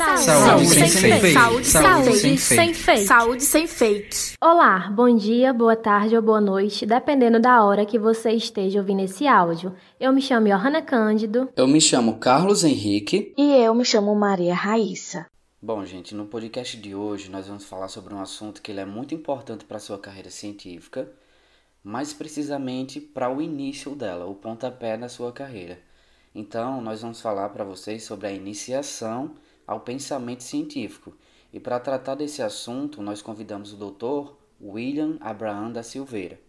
Saúde, saúde sem, sem fake. Saúde, saúde sem, sem fake. Saúde sem fake. Olá, bom dia, boa tarde ou boa noite, dependendo da hora que você esteja ouvindo esse áudio. Eu me chamo Johanna Cândido. Eu me chamo Carlos Henrique. E eu me chamo Maria Raíssa. Bom, gente, no podcast de hoje nós vamos falar sobre um assunto que ele é muito importante para a sua carreira científica, mais precisamente para o início dela, o pontapé da sua carreira. Então, nós vamos falar para vocês sobre a iniciação ao pensamento científico. E para tratar desse assunto, nós convidamos o Dr. William Abraham da Silveira.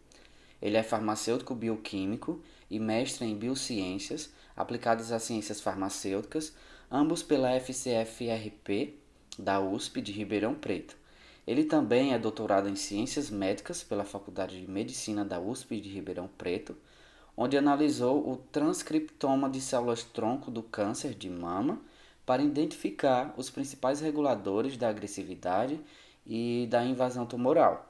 Ele é farmacêutico bioquímico e mestre em biociências aplicadas às ciências farmacêuticas, ambos pela FCFRP da USP de Ribeirão Preto. Ele também é doutorado em ciências médicas pela Faculdade de Medicina da USP de Ribeirão Preto, onde analisou o transcriptoma de células-tronco do câncer de mama para identificar os principais reguladores da agressividade e da invasão tumoral.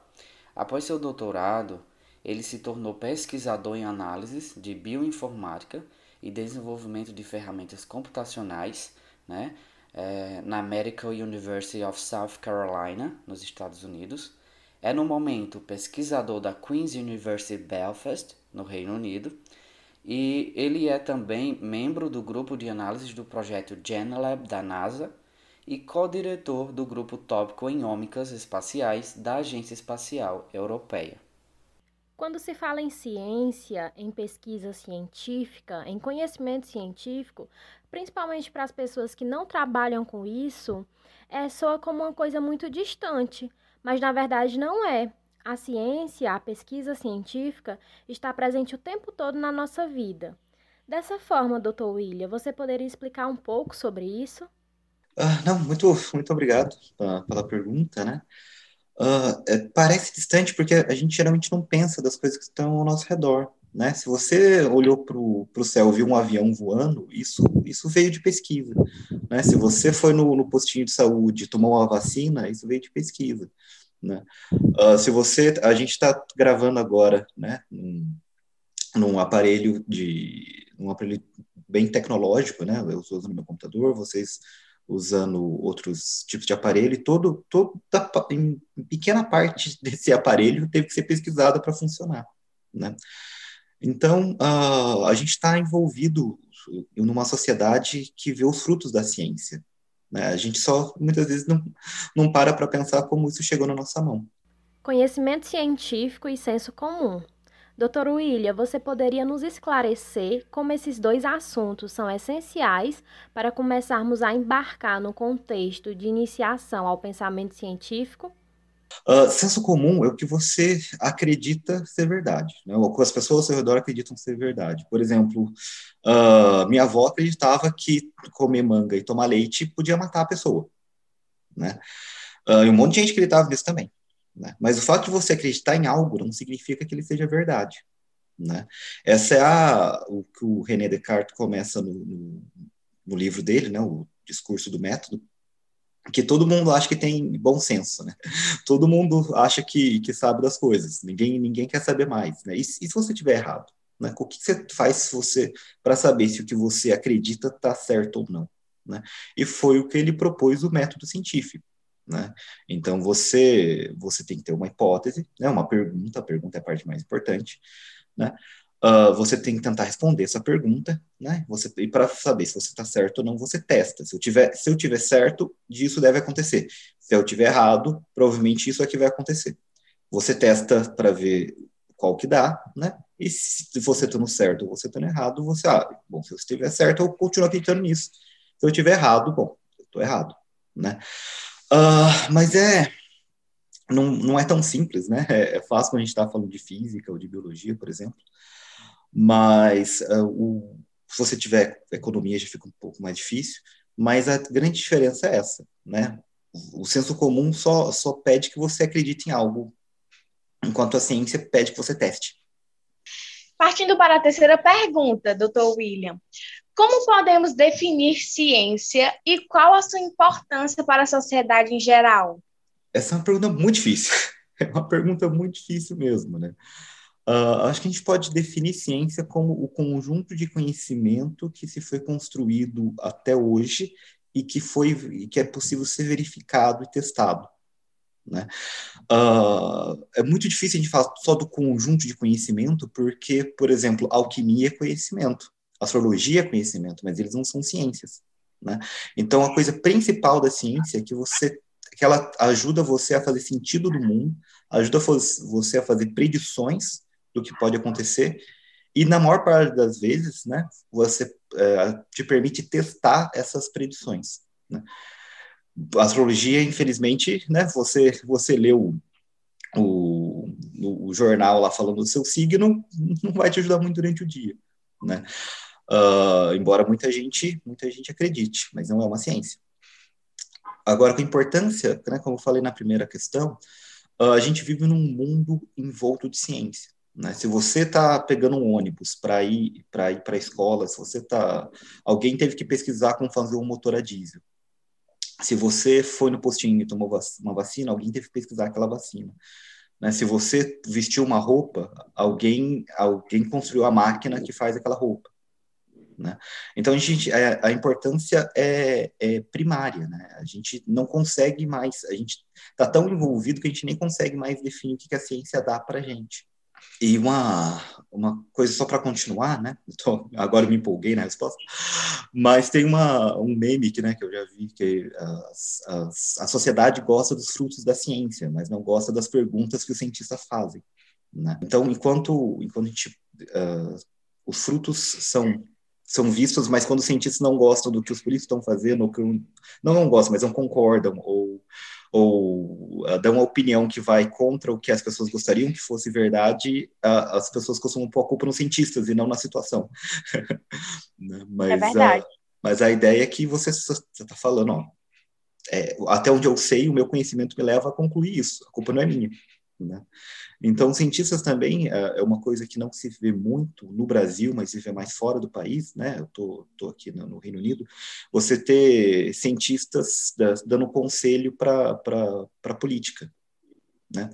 Após seu doutorado, ele se tornou pesquisador em análises de bioinformática e desenvolvimento de ferramentas computacionais né, é, na Medical University of South Carolina, nos Estados Unidos. É no momento pesquisador da Queen's University Belfast, no Reino Unido, e ele é também membro do grupo de análise do projeto GenLab da NASA e co-diretor do grupo tópico em ômicas espaciais da Agência Espacial Europeia. Quando se fala em ciência, em pesquisa científica, em conhecimento científico, principalmente para as pessoas que não trabalham com isso, é soa como uma coisa muito distante, mas na verdade não é. A ciência, a pesquisa científica, está presente o tempo todo na nossa vida. Dessa forma, Dr. William, você poderia explicar um pouco sobre isso? Uh, não, muito, muito obrigado pela, pela pergunta, né? Uh, é, parece distante porque a gente geralmente não pensa das coisas que estão ao nosso redor, né? Se você olhou para o céu e viu um avião voando, isso, isso veio de pesquisa, né? Se você foi no, no postinho de saúde tomou uma vacina, isso veio de pesquisa. Né? Uh, se você, a gente está gravando agora, né, num, num, aparelho de, um aparelho bem tecnológico, né? Eu estou usando meu computador, vocês usando outros tipos de aparelho, todo, toda em pequena parte desse aparelho teve que ser pesquisada para funcionar, né? Então, uh, a gente está envolvido numa sociedade que vê os frutos da ciência, né? A gente só muitas vezes não, não para para pensar como isso chegou na nossa mão. Conhecimento científico e senso comum. Doutor William, você poderia nos esclarecer como esses dois assuntos são essenciais para começarmos a embarcar no contexto de iniciação ao pensamento científico? Uh, senso comum é o que você acredita ser verdade, né? o que as pessoas ao seu redor acreditam ser verdade. Por exemplo, uh, minha avó acreditava que comer manga e tomar leite podia matar a pessoa. Né? Uh, e um monte de gente acreditava nisso também. Né? Mas o fato de você acreditar em algo não significa que ele seja verdade. Né? Essa é a, o que o René Descartes começa no, no, no livro dele, né? o discurso do método, que todo mundo acha que tem bom senso, né? Todo mundo acha que, que sabe das coisas. Ninguém ninguém quer saber mais, né? E, e se você tiver errado, né? O que você faz você para saber se o que você acredita está certo ou não, né? E foi o que ele propôs o método científico, né? Então você você tem que ter uma hipótese, né? Uma pergunta, a pergunta é a parte mais importante, né? Uh, você tem que tentar responder essa pergunta, né? Você e para saber se você está certo ou não, você testa. Se eu tiver, se eu tiver certo, disso deve acontecer. Se eu tiver errado, provavelmente isso é que vai acontecer. Você testa para ver qual que dá, né? E se você está no certo ou você está no errado, você, ah, bom, se eu estiver certo, eu continuo acreditando nisso. Se eu estiver errado, bom, eu estou errado, né? Uh, mas é não, não é tão simples, né? É, é fácil quando a gente está falando de física ou de biologia, por exemplo mas uh, o, se você tiver economia já fica um pouco mais difícil, mas a grande diferença é essa, né? O senso comum só, só pede que você acredite em algo, enquanto a ciência pede que você teste. Partindo para a terceira pergunta, doutor William, como podemos definir ciência e qual a sua importância para a sociedade em geral? Essa é uma pergunta muito difícil. É uma pergunta muito difícil mesmo, né? Uh, acho que a gente pode definir ciência como o conjunto de conhecimento que se foi construído até hoje e que foi e que é possível ser verificado e testado. Né? Uh, é muito difícil a gente falar só do conjunto de conhecimento, porque, por exemplo, alquimia é conhecimento, astrologia é conhecimento, mas eles não são ciências. Né? Então, a coisa principal da ciência é que você que ela ajuda você a fazer sentido do mundo, ajuda você a fazer predições do que pode acontecer e na maior parte das vezes, né, você é, te permite testar essas predições. Né? A astrologia, infelizmente, né, você você leu o, o, o, jornal lá falando do seu signo, não vai te ajudar muito durante o dia, né? Uh, embora muita gente muita gente acredite, mas não é uma ciência. Agora, com importância, né, como eu falei na primeira questão, uh, a gente vive num mundo envolto de ciência. Né? Se você está pegando um ônibus para ir para ir para a escola, se você está, alguém teve que pesquisar como fazer um motor a diesel. Se você foi no postinho e tomou uma vacina, alguém teve que pesquisar aquela vacina. Né? Se você vestiu uma roupa, alguém alguém construiu a máquina que faz aquela roupa. Né? Então a gente a, a importância é, é, primária, né? A gente não consegue mais, a gente está tão envolvido que a gente nem consegue mais definir o que, que a ciência dá para gente. E uma, uma coisa só para continuar, né? Agora me empolguei na resposta, mas tem uma, um meme que, né, que eu já vi que as, a sociedade gosta dos frutos da ciência, mas não gosta das perguntas que os cientistas fazem. Né? Então, enquanto, enquanto a gente, uh, os frutos são são vistos, mas quando os cientistas não gostam do que os políticos estão fazendo, ou que não não gostam, mas não concordam, ou ou uh, dão uma opinião que vai contra o que as pessoas gostariam que fosse verdade, uh, as pessoas costumam pôr a culpa nos cientistas e não na situação. Né? mas, é verdade. Uh, mas a ideia é que você está falando, ó, é, até onde eu sei, o meu conhecimento me leva a concluir isso, a culpa não é minha. Né? Então, cientistas também é, é uma coisa que não se vê muito no Brasil, mas se vê mais fora do país, né? Eu tô, tô aqui no, no Reino Unido. Você ter cientistas da, dando conselho para a política, né?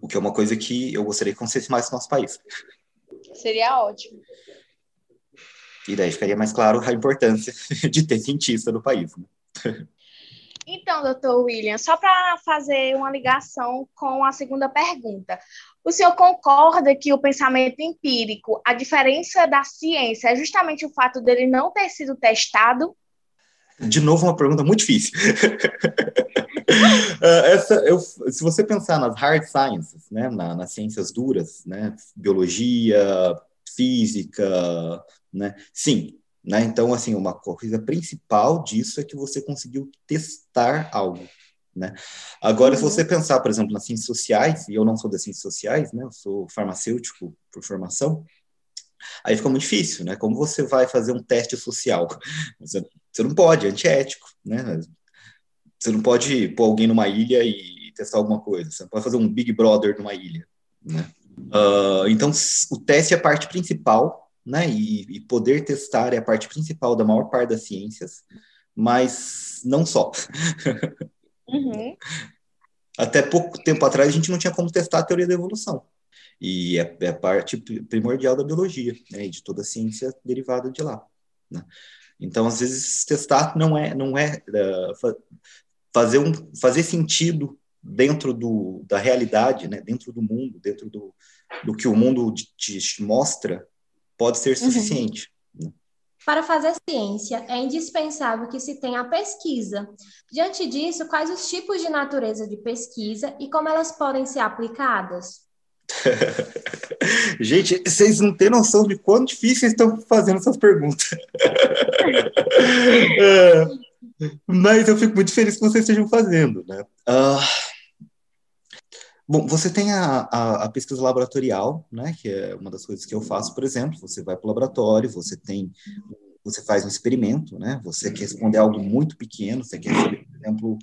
O que é uma coisa que eu gostaria que acontecesse mais no nosso país. Seria ótimo. E daí ficaria mais claro a importância de ter cientista no país. Né? Então, doutor William, só para fazer uma ligação com a segunda pergunta. O senhor concorda que o pensamento empírico, a diferença da ciência é justamente o fato dele não ter sido testado? De novo, uma pergunta muito difícil. Ah, essa, eu, se você pensar nas hard sciences, né, na, nas ciências duras, né, biologia, física, né, sim, né? Então, assim, uma coisa principal disso é que você conseguiu testar algo. Né? Agora, uhum. se você pensar, por exemplo, nas ciências sociais, e eu não sou das ciências sociais, né? eu sou farmacêutico por formação, aí fica muito difícil, né? Como você vai fazer um teste social? Você, você não pode, é antiético, né? Você não pode pôr alguém numa ilha e testar alguma coisa, você não pode fazer um Big Brother numa ilha, né? Uh, então, o teste é a parte principal né? E, e, poder testar é a parte principal da maior parte das ciências, mas não só. Uhum. Até pouco tempo atrás a gente não tinha como testar a teoria da evolução. E é, é a parte primordial da biologia, né? E de toda a ciência derivada de lá. Né? Então, às vezes, testar não é, não é uh, fazer, um, fazer sentido dentro do, da realidade, né? dentro do mundo, dentro do, do que o mundo te mostra, pode ser uhum. suficiente. Uhum. Para fazer ciência, é indispensável que se tenha a pesquisa. Diante disso, quais os tipos de natureza de pesquisa e como elas podem ser aplicadas? Gente, vocês não têm noção de quão difíceis estão fazendo essas perguntas. é, mas eu fico muito feliz que vocês estejam fazendo, né? Uh, Bom, você tem a, a, a, pesquisa laboratorial, né, que é uma das coisas que eu faço, por exemplo, você vai para o laboratório, você tem, você faz um experimento, né, você quer responder algo muito pequeno, você quer saber, por exemplo,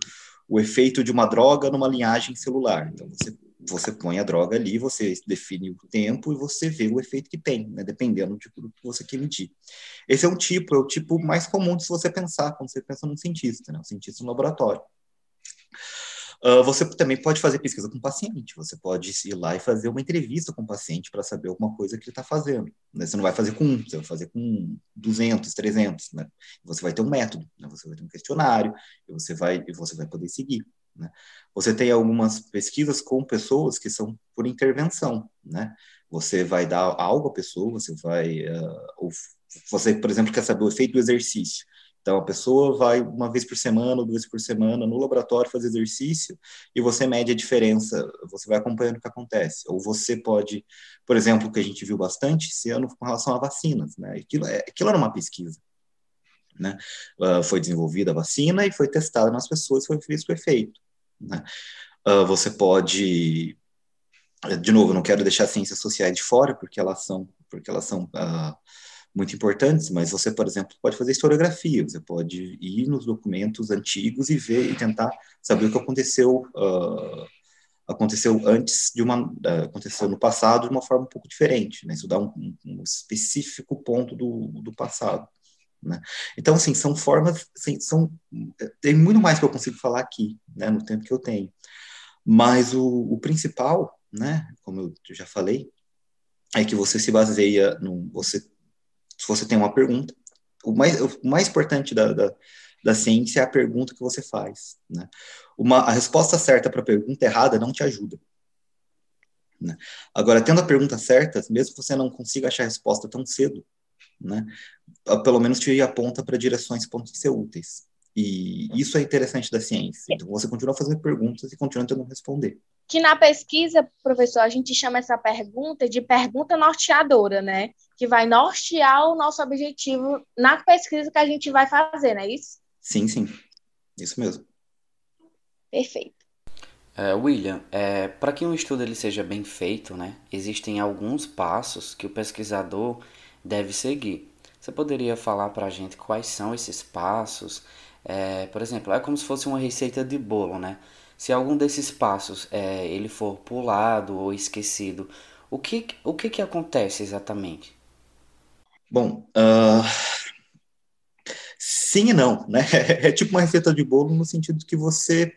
o efeito de uma droga numa linhagem celular. Então, você, você põe a droga ali, você define o tempo e você vê o efeito que tem, né, dependendo tipo, do que você quer medir. Esse é um tipo, é o tipo mais comum de se você pensar, quando você pensa num cientista, né, um cientista no laboratório. Uh, você também pode fazer pesquisa com o paciente, você pode ir lá e fazer uma entrevista com o paciente para saber alguma coisa que ele está fazendo. Né? Você não vai fazer com um, você vai fazer com 200, 300. Né? Você vai ter um método, né? você vai ter um questionário, e você vai, e você vai poder seguir. Né? Você tem algumas pesquisas com pessoas que são por intervenção. Né? Você vai dar algo à pessoa, você vai. Uh, você, por exemplo, quer saber o efeito do exercício. Então, a pessoa vai uma vez por semana ou duas por semana no laboratório fazer exercício e você mede a diferença, você vai acompanhando o que acontece. Ou você pode, por exemplo, o que a gente viu bastante esse ano com relação a vacinas, né? Aquilo, é, aquilo era uma pesquisa, né? Uh, foi desenvolvida a vacina e foi testada nas pessoas, foi visto o efeito, né? Uh, você pode, de novo, não quero deixar ciências sociais de fora, porque elas são, porque elas são uh, muito importantes, mas você, por exemplo, pode fazer historiografia, você pode ir nos documentos antigos e ver e tentar saber o que aconteceu uh, aconteceu antes de uma uh, aconteceu no passado de uma forma um pouco diferente, né? Estudar um, um específico ponto do, do passado, né? Então, assim, são formas, assim, são tem muito mais que eu consigo falar aqui, né? No tempo que eu tenho, mas o, o principal, né? Como eu já falei, é que você se baseia no você se você tem uma pergunta, o mais, o mais importante da, da, da ciência é a pergunta que você faz. Né? Uma, a resposta certa para a pergunta errada não te ajuda. Né? Agora, tendo a pergunta certa, mesmo que você não consiga achar a resposta tão cedo, né, pelo menos te aponta para direções que podem ser úteis. E isso é interessante da ciência. Então, você continua fazendo perguntas e continua tentando responder que na pesquisa, professor, a gente chama essa pergunta de pergunta norteadora, né? Que vai nortear o nosso objetivo na pesquisa que a gente vai fazer, não é isso? Sim, sim. Isso mesmo. Perfeito. É, William, é, para que um estudo ele seja bem feito, né, existem alguns passos que o pesquisador deve seguir. Você poderia falar para a gente quais são esses passos? É, por exemplo, é como se fosse uma receita de bolo, né? Se algum desses passos é, ele for pulado ou esquecido, o que, o que, que acontece exatamente? Bom, uh, sim e não, né? É tipo uma receita de bolo no sentido que você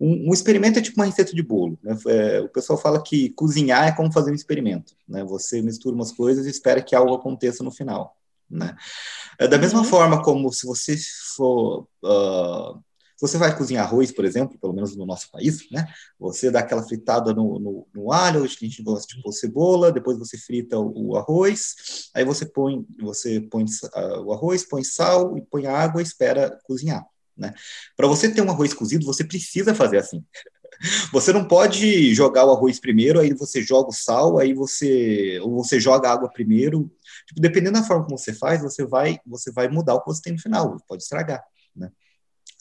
um, um, experimento é tipo uma receita de bolo. Né? É, o pessoal fala que cozinhar é como fazer um experimento. Né? Você mistura umas coisas e espera que algo aconteça no final. Né? É da mesma uhum. forma como se você for uh, se você vai cozinhar arroz, por exemplo, pelo menos no nosso país, né? Você dá aquela fritada no, no, no alho, a gente gosta de pôr cebola, depois você frita o, o arroz, aí você põe, você põe uh, o arroz, põe sal e põe água e espera cozinhar, né? Para você ter um arroz cozido, você precisa fazer assim. Você não pode jogar o arroz primeiro, aí você joga o sal, aí você ou você joga a água primeiro. Tipo, dependendo da forma como você faz, você vai você vai mudar o que você tem no final, pode estragar?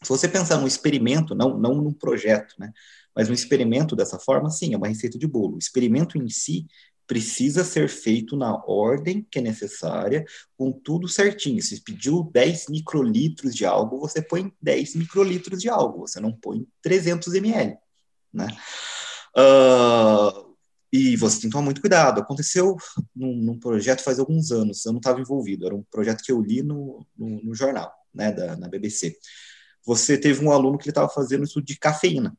Se você pensar num experimento, não, não num projeto, né? Mas um experimento dessa forma, sim, é uma receita de bolo. O experimento em si precisa ser feito na ordem que é necessária, com tudo certinho. Se pediu 10 microlitros de algo, você põe 10 microlitros de algo, você não põe 300 ml, né? Uh, e você tem que tomar muito cuidado. Aconteceu num, num projeto faz alguns anos, eu não estava envolvido, era um projeto que eu li no, no, no jornal, né, da, na BBC você teve um aluno que ele estava fazendo isso de cafeína.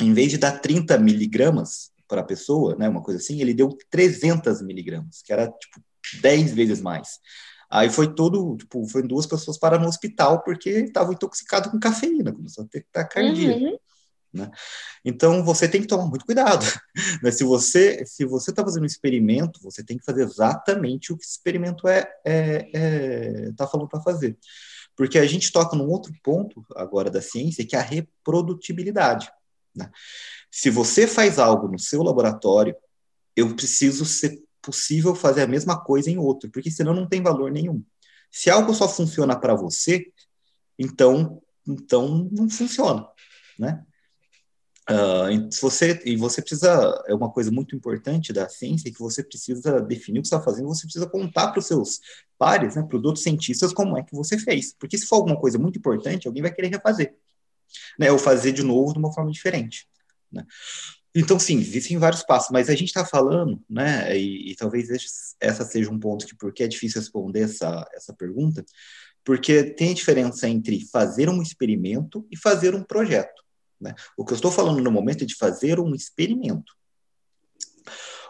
Em vez de dar 30 miligramas para a pessoa, né, uma coisa assim, ele deu 300 miligramas, que era tipo 10 vezes mais. Aí foi todo, tipo, foi duas pessoas para no hospital porque estava intoxicado com cafeína, começou a ter taquicardia. Uhum. Né? Então você tem que tomar muito cuidado. Né? Se você se você está fazendo um experimento, você tem que fazer exatamente o que o experimento é, é, é tá falando para fazer. Porque a gente toca num outro ponto agora da ciência, que é a reprodutibilidade. Né? Se você faz algo no seu laboratório, eu preciso ser possível fazer a mesma coisa em outro, porque senão não tem valor nenhum. Se algo só funciona para você, então, então não funciona, né? Uh, se você, e você precisa, é uma coisa muito importante da ciência, que você precisa definir o que você está fazendo, você precisa contar para os seus pares, né, para os outros cientistas, como é que você fez. Porque se for alguma coisa muito importante, alguém vai querer refazer, né, ou fazer de novo de uma forma diferente. Né? Então, sim, existem vários passos, mas a gente está falando, né, e, e, talvez essa seja um ponto que, porque é difícil responder essa, essa pergunta, porque tem a diferença entre fazer um experimento e fazer um projeto. Né? O que eu estou falando no momento é de fazer um experimento.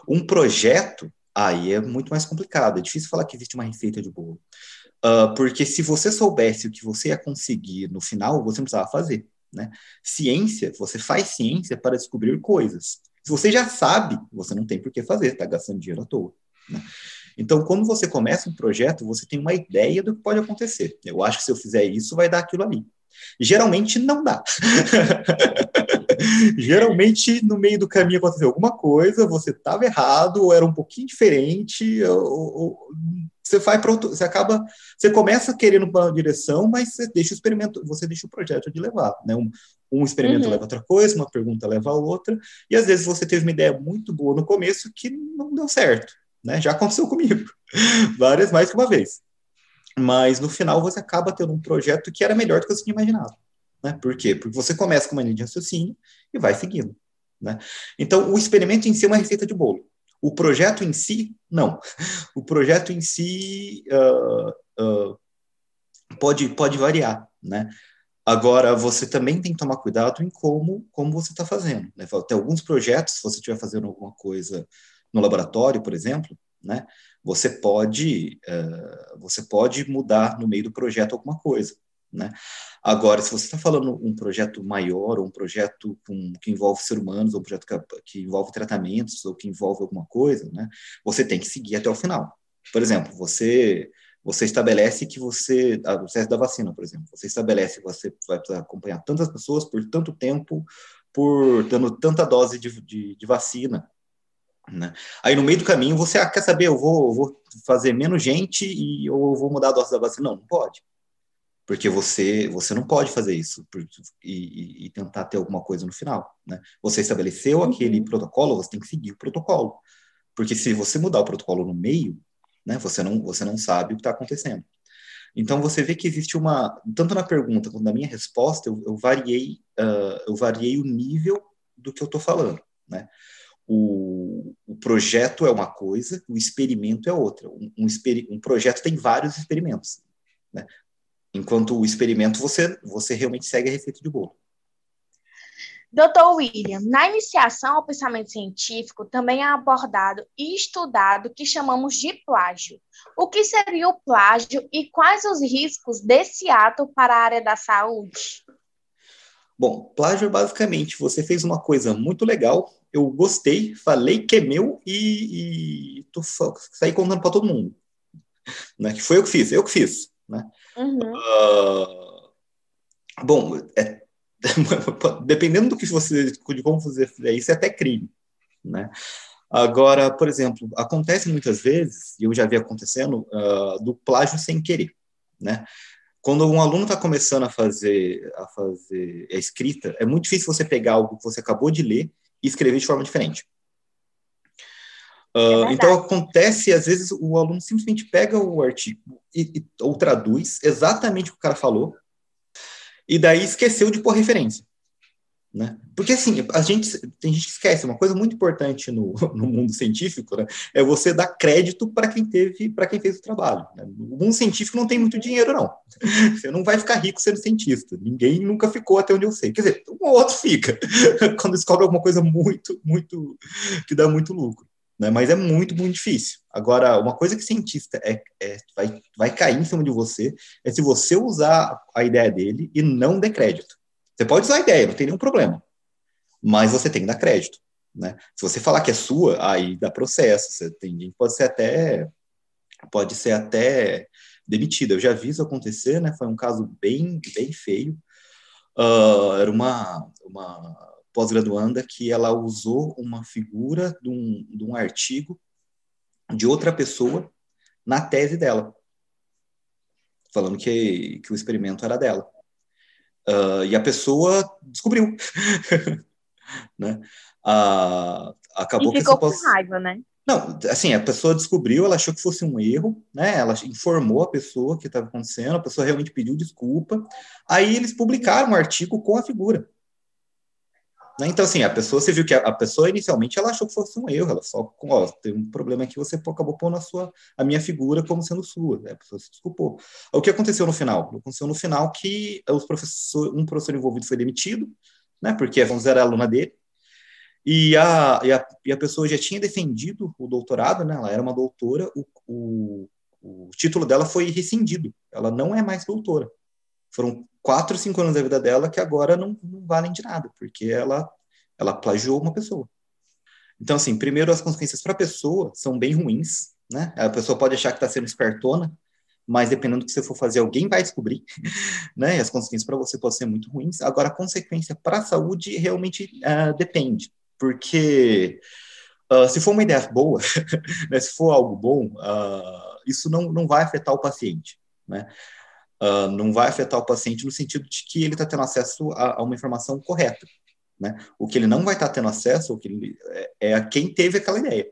Um projeto, aí é muito mais complicado. É difícil falar que existe uma receita de bolo. Uh, porque se você soubesse o que você ia conseguir no final, você não precisava fazer. Né? Ciência, você faz ciência para descobrir coisas. Se você já sabe, você não tem por que fazer, está gastando dinheiro à toa. Né? Então, quando você começa um projeto, você tem uma ideia do que pode acontecer. Eu acho que se eu fizer isso, vai dar aquilo ali. Geralmente não dá. Geralmente no meio do caminho aconteceu alguma coisa, você estava errado, ou era um pouquinho diferente, ou, ou, você vai para você acaba, você começa querendo uma direção, mas você deixa o experimento, você deixa o projeto de levar, né? Um, um experimento uhum. leva a outra coisa, uma pergunta leva a outra, e às vezes você teve uma ideia muito boa no começo que não deu certo, né? Já aconteceu comigo, várias mais que uma vez. Mas no final você acaba tendo um projeto que era melhor do que você tinha imaginado. Né? Por quê? Porque você começa com uma linha de raciocínio e vai seguindo. Né? Então, o experimento em si é uma receita de bolo. O projeto em si, não. O projeto em si uh, uh, pode, pode variar. Né? Agora, você também tem que tomar cuidado em como, como você está fazendo. Né? Tem alguns projetos, se você estiver fazendo alguma coisa no laboratório, por exemplo, né? Você pode, uh, você pode mudar no meio do projeto alguma coisa, né? Agora, se você está falando um projeto maior, ou um projeto com, que envolve ser humanos, ou um projeto que, que, envolve tratamentos, ou que envolve alguma coisa, né? Você tem que seguir até o final. Por exemplo, você você estabelece que você, o processo da vacina, por exemplo, você estabelece que você vai acompanhar tantas pessoas por tanto tempo, por dando tanta dose de, de, de vacina, né? Aí no meio do caminho você ah, quer saber, eu vou, eu vou fazer menos gente e eu vou mudar a dose da vacina? Não, não pode. Porque você, você não pode fazer isso e, e, tentar ter alguma coisa no final. Né? Você estabeleceu uhum. aquele protocolo, você tem que seguir o protocolo. Porque se você mudar o protocolo no meio, né, você, não, você não sabe o que está acontecendo. Então você vê que existe uma, tanto na pergunta quanto na minha resposta, eu, eu variei, uh, eu variei o nível do que eu estou falando, né? O, o, projeto é uma coisa, o experimento é outra. Um, um, um projeto tem vários experimentos. Né? Enquanto o experimento, você, você realmente segue a receita de bolo. Doutor William, na iniciação ao pensamento científico também é abordado e estudado o que chamamos de plágio. O que seria o plágio e quais os riscos desse ato para a área da saúde? Bom, plágio é basicamente você fez uma coisa muito legal, eu gostei, falei que é meu e, e tô, saí contando para todo mundo. Né? Que foi eu que fiz, eu que fiz. Né? Uhum. Uh, bom, é, dependendo do que você, de como você fizer isso, é até crime. Né? Agora, por exemplo, acontece muitas vezes, e eu já vi acontecendo, uh, do plágio sem querer. Né? Quando um aluno está começando a fazer, a fazer a escrita, é muito difícil você pegar algo que você acabou de ler e escrever de forma diferente. Uh, é então acontece, às vezes, o aluno simplesmente pega o artigo e, e, ou traduz exatamente o que o cara falou, e daí esqueceu de pôr referência. Né? Porque assim, a gente tem gente que esquece, uma coisa muito importante no, no mundo científico né, é você dar crédito para quem teve, para quem fez o trabalho. Né? O mundo científico não tem muito dinheiro, não. Você não vai ficar rico sendo cientista. Ninguém nunca ficou até onde eu sei. Quer dizer, um ou outro fica, quando descobre alguma coisa muito, muito, que dá muito lucro. Né? Mas é muito, muito difícil. Agora, uma coisa que cientista é, é, vai, vai cair em cima de você é se você usar a ideia dele e não der crédito. Você pode usar a ideia, não tem nenhum problema. Mas você tem que dar crédito. Né? Se você falar que é sua, aí dá processo. Você tem, pode ser até pode ser até demitida. Eu já vi isso acontecer, né? Foi um caso bem bem feio. Uh, era uma, uma pós-graduanda que ela usou uma figura de um, de um artigo de outra pessoa na tese dela, falando que, que o experimento era dela. Uh, e a pessoa descobriu. né? Uh, acabou e ficou que com raiva, né? Não, assim, a pessoa descobriu, ela achou que fosse um erro, né? Ela informou a pessoa que estava acontecendo, a pessoa realmente pediu desculpa. Aí eles publicaram um artigo com a figura. Né? Então, assim, a pessoa, você viu que a, a, pessoa inicialmente ela achou que fosse um erro, ela só, ó, tem um problema aqui, você acabou pondo a, sua, a minha figura como sendo sua, né? a pessoa se desculpou. O que aconteceu no final? Aconteceu no final que os professor, um professor envolvido foi demitido, né? Porque a Fonseca era aluna dele. E a, e a, e, a, pessoa já tinha defendido o doutorado, né? Ela era uma doutora, o, o, o título dela foi rescindido. Ela não é mais doutora. Foram quatro, cinco anos da vida dela que agora não, não valem de nada, porque ela, ela plagiou uma pessoa. Então, assim, primeiro, as consequências para a pessoa são bem ruins, né? A pessoa pode achar que está sendo espertona, mas dependendo do que você for fazer, alguém vai descobrir, né? E as consequências para você podem ser muito ruins. Agora, a consequência para a saúde realmente uh, depende, porque uh, se for uma ideia boa, né, se for algo bom, uh, isso não, não vai afetar o paciente, né? Não vai afetar o paciente no sentido de que ele está tendo acesso a, a, uma informação correta, né? O que ele não vai estar tá tendo acesso, o que ele, é, é a quem teve aquela ideia.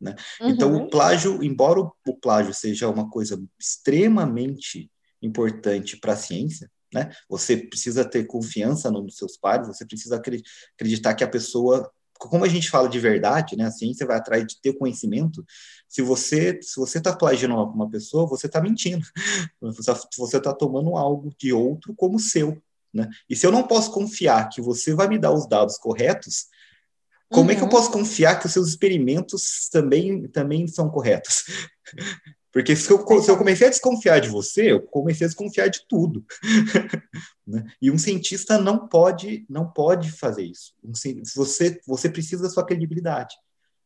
Né? Uhum. Então, o plágio, embora o plágio seja uma coisa extremamente importante para a ciência, né? Você precisa ter confiança nos seus pares, você precisa acreditar que a pessoa, como a gente fala de verdade, né? A ciência vai atrás de ter conhecimento. Se você se você está plagiando uma pessoa, você está mentindo. Você está tomando algo de outro como seu, né? E se eu não posso confiar que você vai me dar os dados corretos, como uhum. é que eu uhum. posso confiar que os seus experimentos também, também são corretos? Porque se eu, se eu comecei a desconfiar de você, eu comecei a desconfiar de tudo. né? E um cientista não pode não pode fazer isso. Um, você, você precisa da sua credibilidade.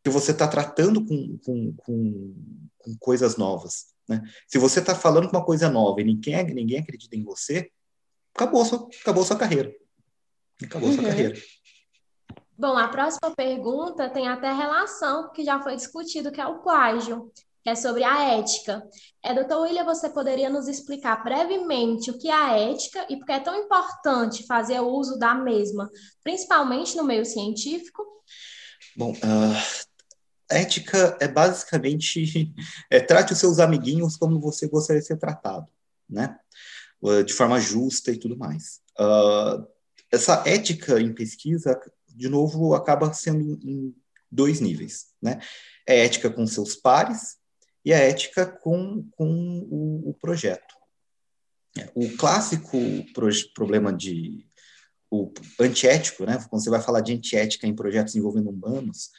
Que você está tratando com, com, com, com, coisas novas. Né? Se você está falando com uma coisa nova e ninguém, ninguém acredita em você, acabou sua, acabou sua carreira. Acabou uhum. sua carreira. Bom, a próxima pergunta tem até relação, que já foi discutido, que é o plágio, que é sobre a ética. É, doutor William, você poderia nos explicar brevemente o que é a ética e por que é tão importante fazer o uso da mesma, principalmente no meio científico? Bom, uh, ética é basicamente é, trate os seus amiguinhos como você gostaria de ser tratado, né? Uh, de forma justa e tudo mais. Uh, essa ética em pesquisa de novo, acaba sendo em dois níveis, né? É a ética com seus pares e a ética com, com o, o projeto. É, o clássico pro, problema de o antiético, né? Quando você vai falar de antiética em projetos envolvendo humanos,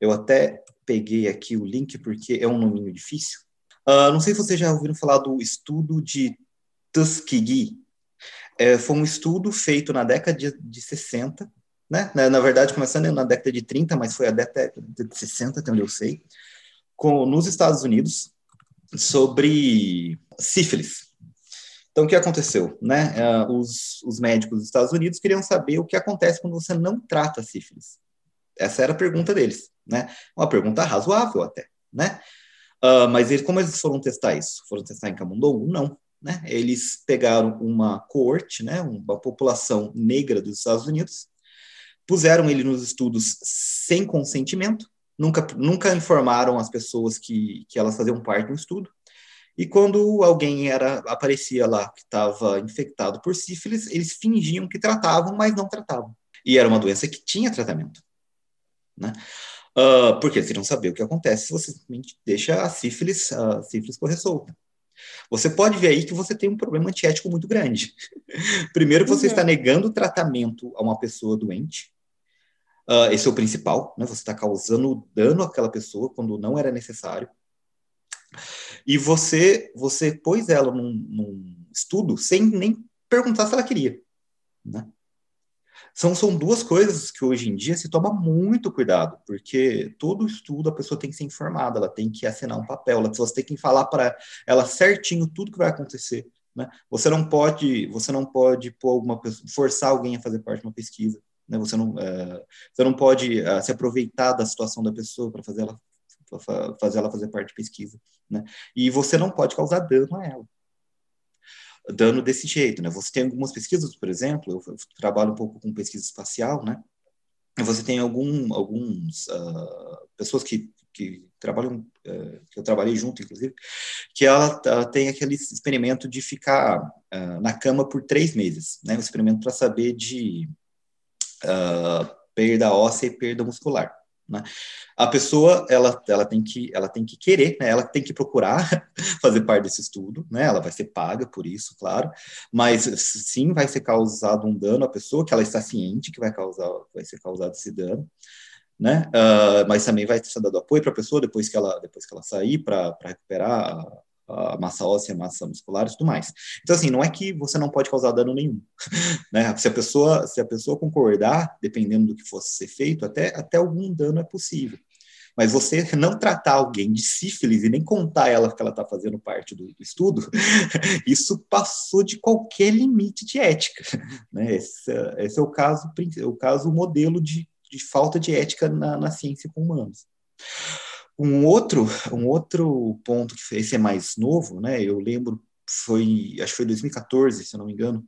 eu até peguei aqui o link porque é um nominho difícil. Uh, não sei se vocês já ouviram falar do estudo de Tuskegee. É, foi um estudo feito na década de, de 60 né? Na, na, verdade, começando na década de 30, mas foi a década de 60, até onde eu sei, com, nos Estados Unidos, sobre sífilis. Então, o que aconteceu? Né? Uh, os, os médicos dos Estados Unidos queriam saber o que acontece quando você não trata sífilis. Essa era a pergunta deles, né? Uma pergunta razoável até, né? Uh, mas eles, como eles foram testar isso? Foram testar em camundongo? Não. Né? Eles pegaram uma coorte, né? uma população negra dos Estados Unidos, puseram ele nos estudos sem consentimento, nunca, nunca informaram as pessoas que, que elas faziam parte do estudo. E quando alguém era aparecia lá que estava infectado por sífilis, eles fingiam que tratavam, mas não tratavam. E era uma doença que tinha tratamento. Né? Uh, porque eles queriam saber o que acontece se você simplesmente deixa a sífilis, a sífilis correr solta. Você pode ver aí que você tem um problema antiético muito grande. Primeiro, você uhum. está negando o tratamento a uma pessoa doente. Uh, esse é o principal, né? Você está causando dano àquela pessoa quando não era necessário. E você, você pôs ela num, num estudo sem nem perguntar se ela queria, né? São, são duas coisas que hoje em dia se toma muito cuidado, porque todo estudo a pessoa tem que ser informada, ela tem que assinar um papel, ela, você tem que falar para ela certinho tudo que vai acontecer. Né? Você não pode, você não pode pôr alguma forçar alguém a fazer parte de uma pesquisa. Né? Você, não, uh, você não pode uh, se aproveitar da situação da pessoa para fazer ela, fazer ela fazer parte de pesquisa. Né? E você não pode causar dano a ela. Dano desse jeito. Né? Você tem algumas pesquisas, por exemplo, eu, trabalho um pouco com pesquisa espacial, né? você tem algum, alguns uh, pessoas que, que trabalham, uh, que eu trabalhei junto, inclusive, que ela uh, tem aquele experimento de ficar na cama por três meses, né? Um experimento para saber de uh, perda óssea e perda muscular. Né? A pessoa ela, ela, tem que, ela tem que querer, né? ela tem que procurar fazer parte desse estudo, né? ela vai ser paga por isso, claro, mas sim vai ser causado um dano à pessoa que ela está ciente que vai, causar, vai ser causado esse dano. Né? Uh, mas também vai ser dado apoio para a pessoa depois que ela depois que ela sair para recuperar a massa óssea, a massa muscular e tudo mais. Então, assim, não é que você não pode causar dano nenhum, né? Se a pessoa, se a pessoa concordar, dependendo do que fosse ser feito, até, até algum dano é possível. Mas você não tratar alguém de sífilis e nem contar ela que ela está fazendo parte do, do, estudo, isso passou de qualquer limite de ética. Né? Esse, esse é o caso, o caso modelo de, de falta de ética na, na ciência com humanos. Um outro, um outro ponto que esse é mais novo, né? Eu lembro, foi, acho que foi 2014, se eu não me engano.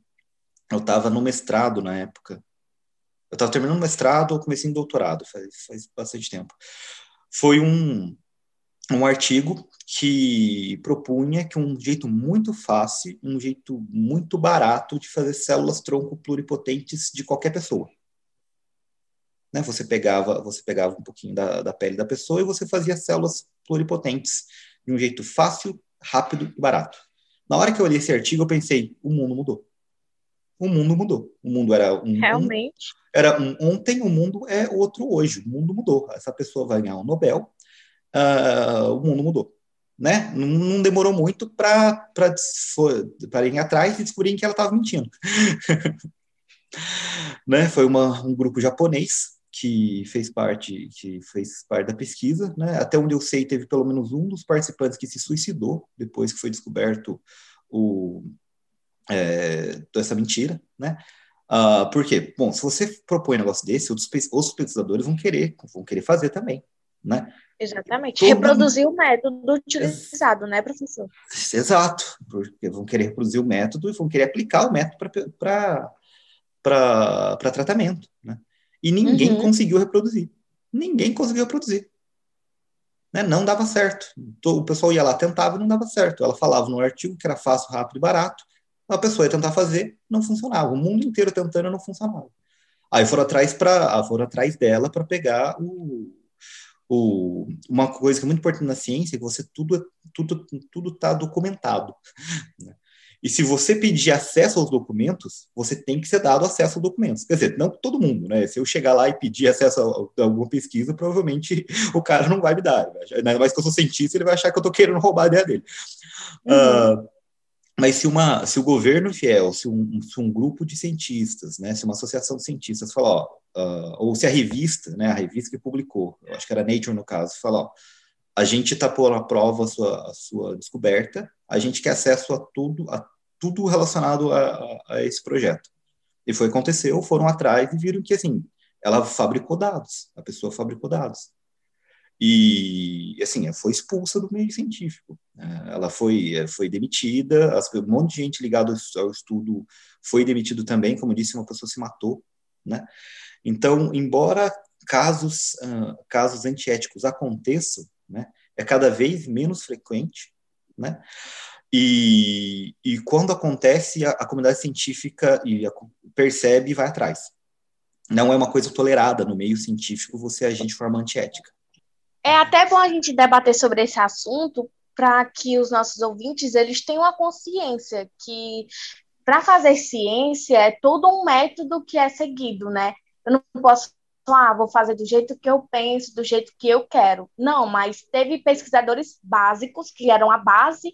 Eu estava no mestrado na época. Eu estava terminando o mestrado ou comecei em doutorado, faz, faz bastante tempo. Foi um, um artigo que propunha que um jeito muito fácil, um jeito muito barato de fazer células tronco pluripotentes de qualquer pessoa. Né? Você pegava você pegava um pouquinho da, da pele da pessoa e você fazia células pluripotentes de um jeito fácil, rápido e barato. Na hora que eu olhei esse artigo, eu pensei, o mundo mudou. O mundo mudou. O mundo era um. Realmente. Um, era um ontem, o mundo é outro hoje. O mundo mudou. Essa pessoa vai ganhar um Nobel. Uh, o mundo mudou. Né? Não, não demorou muito para ir atrás e descobrir que ela estava mentindo. né? Foi uma, um grupo japonês que fez parte que fez parte da pesquisa, né? Até onde eu sei, teve pelo menos um dos participantes que se suicidou depois que foi descoberto o é, essa mentira, né? Uh, por quê? Bom, se você propõe um negócio desse, os, os pesquisadores vão querer, vão querer fazer também, né? Exatamente. Todo reproduzir o método utilizado, Ex né, professor? Exato, porque vão querer reproduzir o método e vão querer aplicar o método para tratamento, né? E ninguém uhum. conseguiu reproduzir. Ninguém conseguiu reproduzir. Né? Não dava certo. O pessoal ia lá, tentava e não dava certo. Ela falava no artigo que era fácil, rápido e barato. A pessoa ia tentar fazer, não funcionava. O mundo inteiro tentando, não funcionava. Aí foram atrás para, foram atrás dela para pegar o, o, uma coisa que é muito importante na ciência, é que você tudo tudo tudo está documentado. Né? E se você pedir acesso aos documentos, você tem que ser dado acesso aos documentos. Quer dizer, não todo mundo, né? Se eu chegar lá e pedir acesso a, alguma pesquisa, provavelmente o cara não vai me dar. Ainda mais que eu sou cientista, ele vai achar que eu estou querendo roubar a ideia dele. Uhum. Uh, mas se, uma, se o governo fiel, se um, se um grupo de cientistas, né, se uma associação de cientistas falar, ó, uh, ou se a revista, né, a revista que publicou, eu acho que era Nature no caso, falar, ó, a gente está pondo à prova a sua, a sua descoberta, a gente quer acesso a tudo, a tudo relacionado a, a, esse projeto. E foi aconteceu, foram atrás e viram que assim, ela fabricou dados, a pessoa fabricou dados. E assim, foi expulsa do meio científico. Né? Ela foi foi demitida, um monte de gente ligada ao estudo foi demitido também, como disse, uma pessoa se matou, né? Então, embora casos casos antiéticos aconteçam, né, é cada vez menos frequente, né? E, e quando acontece, a, a comunidade científica e a, percebe e vai atrás. Não é uma coisa tolerada no meio científico você agir de forma antiética. É até bom a gente debater sobre esse assunto para que os nossos ouvintes eles tenham a consciência que para fazer ciência é todo um método que é seguido, né? Eu não posso ah, vou fazer do jeito que eu penso, do jeito que eu quero. Não, mas teve pesquisadores básicos que eram a base,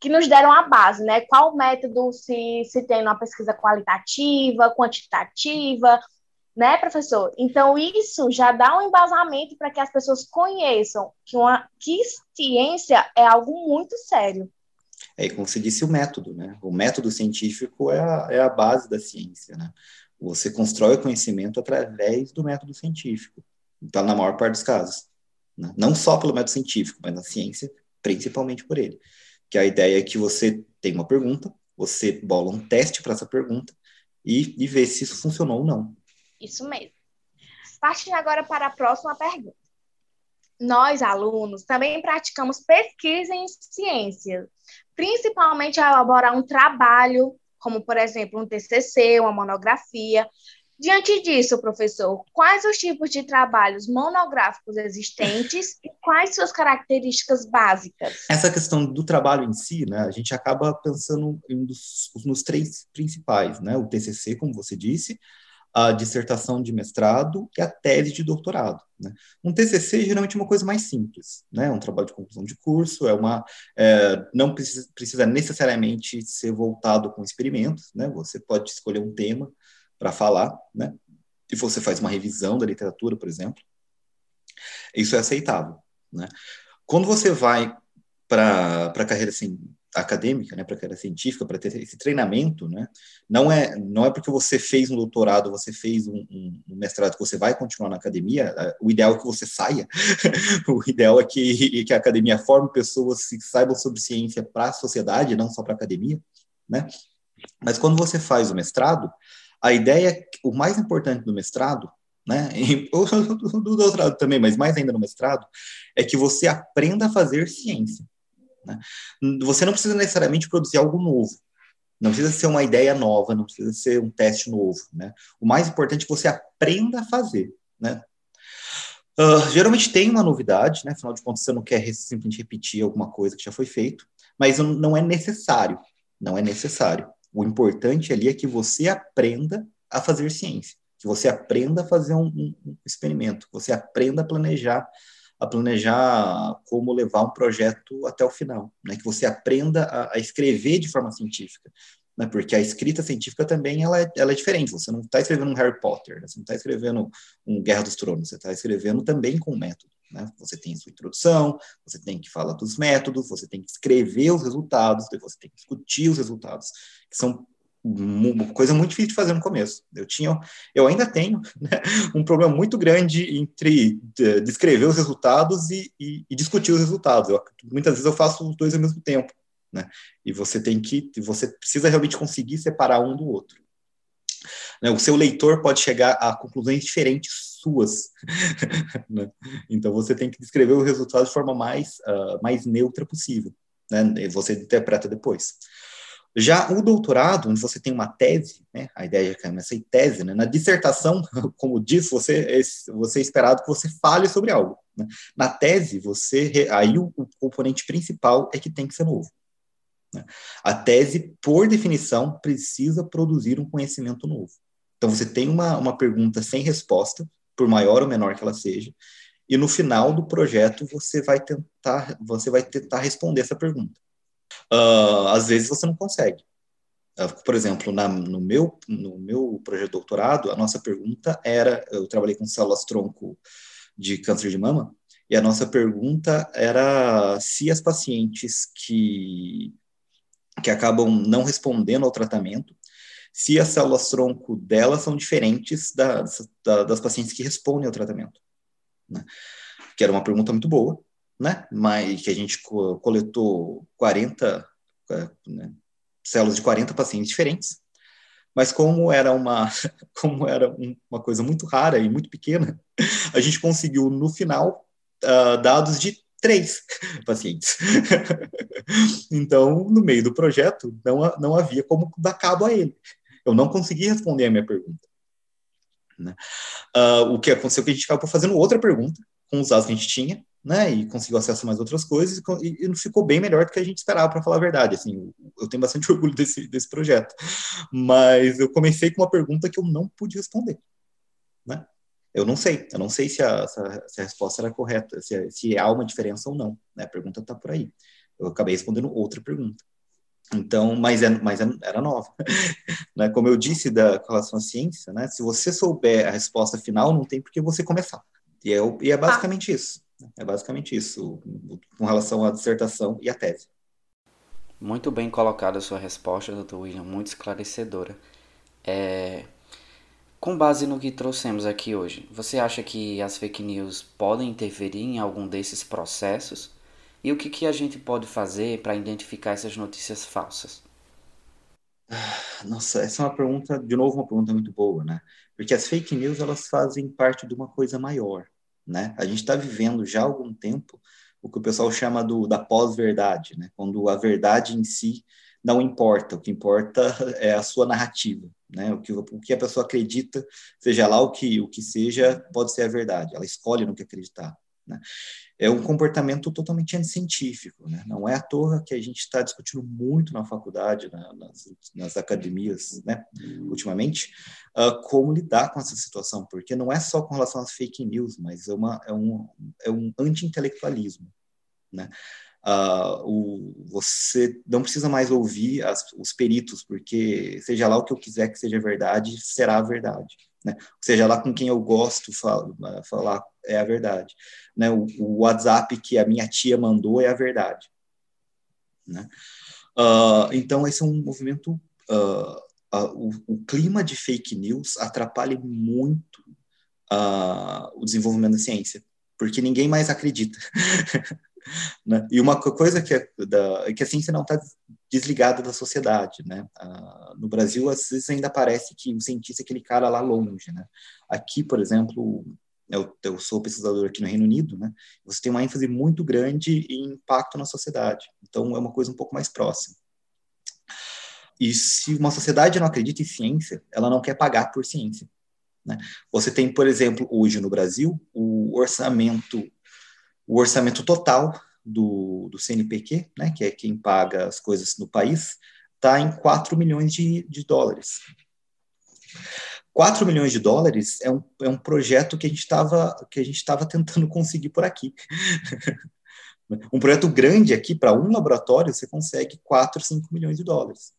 que nos deram a base, né? Qual método se, se tem uma pesquisa qualitativa, quantitativa, né, professor? Então, isso já dá um embasamento para que as pessoas conheçam que, uma, que ciência é algo muito sério. É, como você disse, o método, né? O método científico é a, é a base da ciência, né? Você constrói o conhecimento através do método científico, então, na maior parte dos casos. Né? Não só pelo método científico, mas na ciência, principalmente por ele. Que a ideia é que você tem uma pergunta, você bola um teste para essa pergunta e, e vê se isso funcionou ou não. Isso mesmo. Partindo agora para a próxima pergunta. Nós, alunos, também praticamos pesquisa em ciências, principalmente a elaborar um trabalho como, por exemplo, um TCC, uma monografia. Diante disso, professor, quais os tipos de trabalhos monográficos existentes e quais suas características básicas? Essa questão do trabalho em si, né, a gente acaba pensando nos, nos três principais, né, o TCC, como você disse, a dissertação de mestrado e a tese de doutorado. Né? Um TCC geralmente é uma coisa mais simples, né? um trabalho de conclusão de curso, é uma, é, não precisa, precisa necessariamente ser voltado com experimentos, né? você pode escolher um tema para falar, né? e você faz uma revisão da literatura, por exemplo, isso é aceitável. Né? Quando você vai para a carreira assim, acadêmica, né, para a carreira científica, para ter esse treinamento, né, não é não é porque você fez um doutorado, você fez um, um, um mestrado que você vai continuar na academia. O ideal é que você saia. o ideal é que, que a academia forme pessoas que saibam sobre ciência para a sociedade, não só para a academia, né? Mas quando você faz o mestrado, a ideia, é o mais importante do mestrado, né, e, do doutorado também, mas mais ainda no mestrado, é que você aprenda a fazer ciência. Né? Você não precisa necessariamente produzir algo novo. Não precisa ser uma ideia nova, não precisa ser um teste novo. Né? O mais importante é que você aprenda a fazer. Né? Uh, geralmente tem uma novidade, né? afinal de contas, você não quer simplesmente repetir alguma coisa que já foi feito, mas não é necessário. Não é necessário. O importante ali é que você aprenda a fazer ciência, que você aprenda a fazer um, um experimento, que você aprenda a planejar a planejar como levar um projeto até o final, né? Que você aprenda a, a escrever de forma científica, né? Porque a escrita científica também ela é, ela é diferente. Você não está escrevendo um Harry Potter, né? você não está escrevendo um Guerra dos Tronos, você está escrevendo também com método. Né? Você tem sua introdução, você tem que falar dos métodos, você tem que escrever os resultados, você tem que discutir os resultados, que são coisa muito difícil de fazer no começo. Eu tinha, eu ainda tenho né, um problema muito grande entre descrever os resultados e, e, e discutir os resultados. Eu, muitas vezes eu faço os dois ao mesmo tempo, né? E você tem que, você precisa realmente conseguir separar um do outro. Né, o seu leitor pode chegar a conclusões diferentes suas, né? Então você tem que descrever o resultado de forma mais uh, mais neutra possível, né? E você interpreta depois. Já o doutorado, onde você tem uma tese, né, a ideia é essa tese, né, na dissertação, como diz, você é, você é esperado que você fale sobre algo. Né? Na tese, você aí o, o, componente principal é que tem que ser novo. Né? A tese, por definição, precisa produzir um conhecimento novo. Então, você tem uma, uma pergunta sem resposta, por maior ou menor que ela seja, e no final do projeto você vai tentar você vai tentar responder essa pergunta uh, às vezes você não consegue. Uh, por exemplo, na, no, meu, no meu projeto de doutorado, a nossa pergunta era: eu trabalhei com células tronco de câncer de mama, e a nossa pergunta era se as pacientes que, que acabam não respondendo ao tratamento, se as células tronco delas são diferentes das, das pacientes que respondem ao tratamento. Né? Que era uma pergunta muito boa, né? Mas que a gente coletou 40 é, né, células de 40 pacientes diferentes. Mas como era uma como era uma coisa muito rara e muito pequena, a gente conseguiu no final uh, dados de três pacientes. então, no meio do projeto, não, não havia como dar cabo a ele. Eu não consegui responder a minha pergunta. Né? Uh, o que aconteceu é que a gente acabou fazendo outra pergunta com os dados que a gente tinha, né, e conseguiu acesso a mais outras coisas, e, e ficou bem melhor do que a gente esperava, para falar a verdade, assim, eu tenho bastante orgulho desse, desse projeto, mas eu comecei com uma pergunta que eu não pude responder, né, eu não sei, eu não sei se a, se a, se a resposta era correta, se, se há uma diferença ou não, né, a pergunta está por aí, eu acabei respondendo outra pergunta, então, mas, é, mas é, era nova. né? Como eu disse da, com relação à ciência, né? se você souber a resposta final, não tem por que você começar. E é, e é basicamente ah. isso. É basicamente isso, com relação à dissertação e à tese. Muito bem colocada a sua resposta, Dr. William, muito esclarecedora. É... Com base no que trouxemos aqui hoje, você acha que as fake news podem interferir em algum desses processos? E o que, que a gente pode fazer para identificar essas notícias falsas? Nossa, essa é uma pergunta, de novo, uma pergunta muito boa, né? Porque as fake news, elas fazem parte de uma coisa maior, né? A gente está vivendo já há algum tempo o que o pessoal chama do, da pós-verdade, né? quando a verdade em si não importa. O que importa é a sua narrativa, né? O que, o que a pessoa acredita, seja lá o que, o que seja, pode ser a verdade. Ela escolhe no que acreditar. Né? É um comportamento totalmente anticientífico. Né? Não é à toa que a gente está discutindo muito na faculdade, na, nas, nas, academias, né? ultimamente, uh, como lidar com essa situação, porque não é só com relação às fake news, mas é, uma, é um, é um anti-intelectualismo. Né? Uh, o, você não precisa mais ouvir as, os peritos, porque seja lá o que eu quiser que seja verdade, será verdade. Né? Seja lá com quem eu gosto falo, falar, é a verdade. Né? O, o, WhatsApp que a minha tia mandou é a verdade. Né? Uh, então, esse é um movimento. Uh, uh, o, o, clima de fake news atrapalha muito o desenvolvimento da ciência, porque ninguém mais acredita. né? E uma coisa que, é da, que a ciência não está desligada da sociedade, né? Ah, no Brasil, às vezes ainda parece que o cientista é aquele cara lá longe, né? Aqui, por exemplo, eu, eu sou pesquisador aqui no Reino Unido, né? Você tem uma ênfase muito grande em impacto na sociedade. Então, é uma coisa um pouco mais próxima. E se uma sociedade não acredita em ciência, ela não quer pagar por ciência. Né? Você tem, por exemplo, hoje no Brasil, o orçamento, o orçamento total do, do CNPq, né, que é quem paga as coisas no país, está em 4 milhões de, de dólares. 4 milhões de dólares é um, é um projeto que a gente estava tentando conseguir por aqui. um projeto grande aqui para um laboratório você consegue 4, 5 milhões de dólares.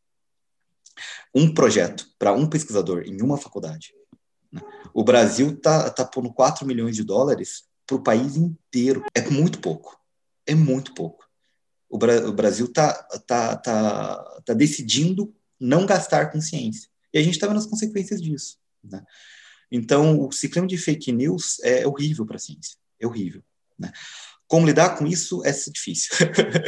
Um projeto para um pesquisador em uma faculdade. Né? O Brasil está tá pondo 4 milhões de dólares para o país inteiro. É muito pouco é muito pouco. O, Bra o Brasil está tá, tá, tá decidindo não gastar com ciência. E a gente está vendo as consequências disso. Né? Então, o ciclo de fake news é horrível para a ciência. É horrível. Né? Como lidar com isso é difícil.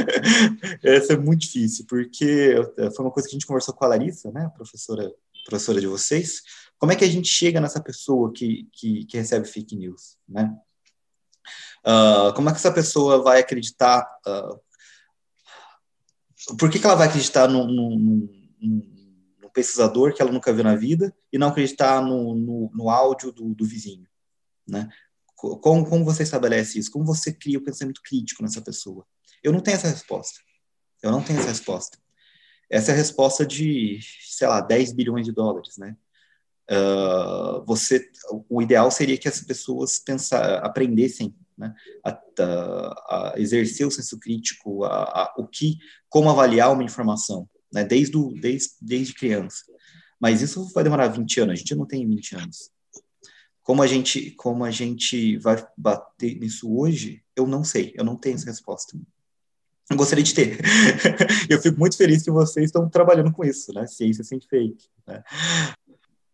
Essa é muito difícil, porque foi uma coisa que a gente conversou com a Larissa, né, professora, professora de vocês. Como é que a gente chega nessa pessoa que, que, que recebe fake news? Né? Uh, como é que essa pessoa vai acreditar? Uh, por que, que ela vai acreditar num, num, num, pesquisador que ela nunca viu na vida e não acreditar no, no, no áudio do, do, vizinho? Né? Como, como você estabelece isso? Como você cria o pensamento crítico nessa pessoa? Eu não tenho essa resposta. Eu não tenho essa resposta. Essa é a resposta de, sei lá, 10 bilhões de dólares, né? Uh, você, o ideal seria que as pessoas aprendessem né, a, a, a, exercer o senso crítico, a, o que, como avaliar uma informação, né, desde, o, desde, desde criança. Mas isso vai demorar 20 anos, a gente não tem 20 anos. Como a gente, como a gente vai bater nisso hoje, eu não sei, eu não tenho essa resposta. Eu gostaria de ter. eu fico muito feliz que vocês estão trabalhando com isso, né? Ciência sem fake. Né?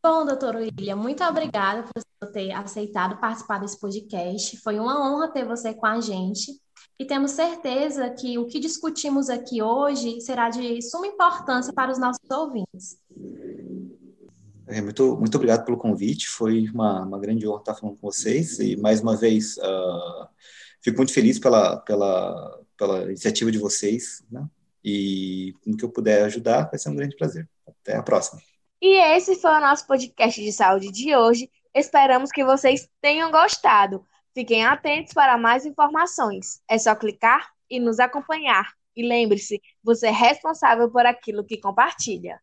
Bom, doutor William, muito obrigada por ter aceitado participar desse podcast. Foi uma honra ter você com a gente. E temos certeza que o que discutimos aqui hoje será de suma importância para os nossos ouvintes. É, muito, muito obrigado pelo convite. Foi uma, uma grande honra estar falando com vocês. E, mais uma vez, uh, fico muito feliz pela, pela, pela iniciativa de vocês. Né? E no que eu puder ajudar, vai ser um grande prazer. Até a próxima. E esse foi o nosso podcast de saúde de hoje. Esperamos que vocês tenham gostado. Fiquem atentos para mais informações. É só clicar e nos acompanhar. E lembre-se, você é responsável por aquilo que compartilha.